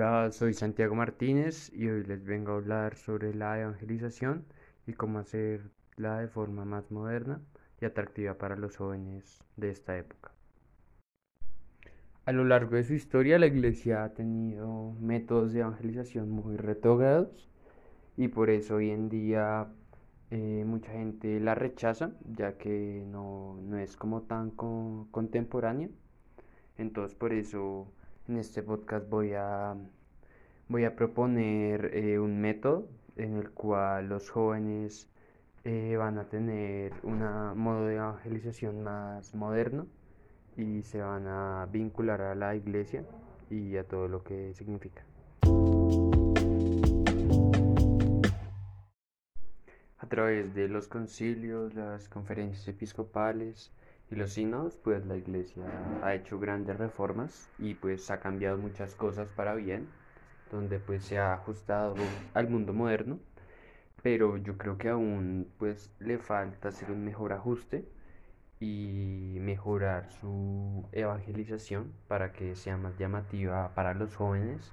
Hola, soy Santiago Martínez y hoy les vengo a hablar sobre la evangelización y cómo hacerla de forma más moderna y atractiva para los jóvenes de esta época. A lo largo de su historia, la iglesia ha tenido métodos de evangelización muy retrógrados y por eso hoy en día eh, mucha gente la rechaza, ya que no, es como tan contemporánea. Entonces, por eso en este podcast voy a, voy a proponer eh, un método en el cual los jóvenes eh, van a tener un modo de evangelización más moderno y se van a vincular a la iglesia y a todo lo que significa. A través de los concilios, las conferencias episcopales, y los sínodos, pues la iglesia ha hecho grandes reformas y pues ha cambiado muchas cosas para bien, donde pues se ha ajustado al mundo moderno, pero yo creo que aún pues le falta hacer un mejor ajuste y mejorar su evangelización para que sea más llamativa para los jóvenes.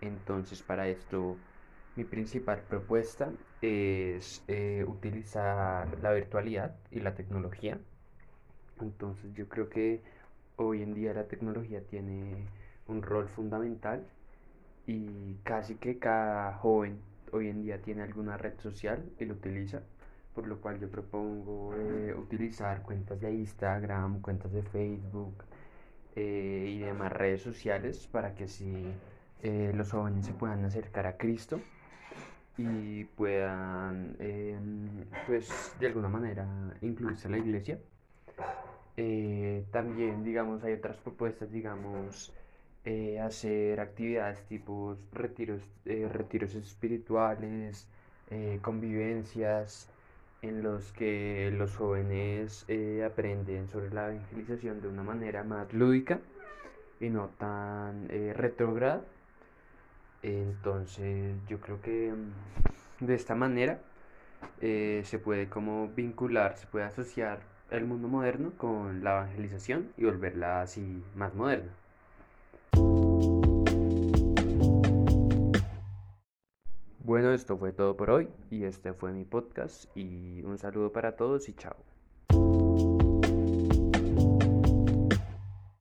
Entonces para esto mi principal propuesta es eh, utilizar la virtualidad y la tecnología entonces yo creo que hoy en día la tecnología tiene un rol fundamental y casi que cada joven hoy en día tiene alguna red social y lo utiliza, por lo cual yo propongo eh, utilizar cuentas de Instagram, cuentas de Facebook eh, y demás redes sociales para que si eh, los jóvenes se puedan acercar a Cristo y puedan em, pues de alguna manera incluirse a la iglesia eh, también, digamos, hay otras propuestas, digamos, eh, hacer actividades tipo retiros, eh, retiros espirituales, convivencias, en los que los jóvenes aprenden sobre la evangelización de una manera más lúdica y no tan retrógrada. Entonces, yo creo que mm, de esta manera se puede como vincular, se puede asociar el mundo moderno con la evangelización y volverla así más moderna. Bueno, esto fue todo por hoy y este fue mi podcast y un saludo para todos y chao.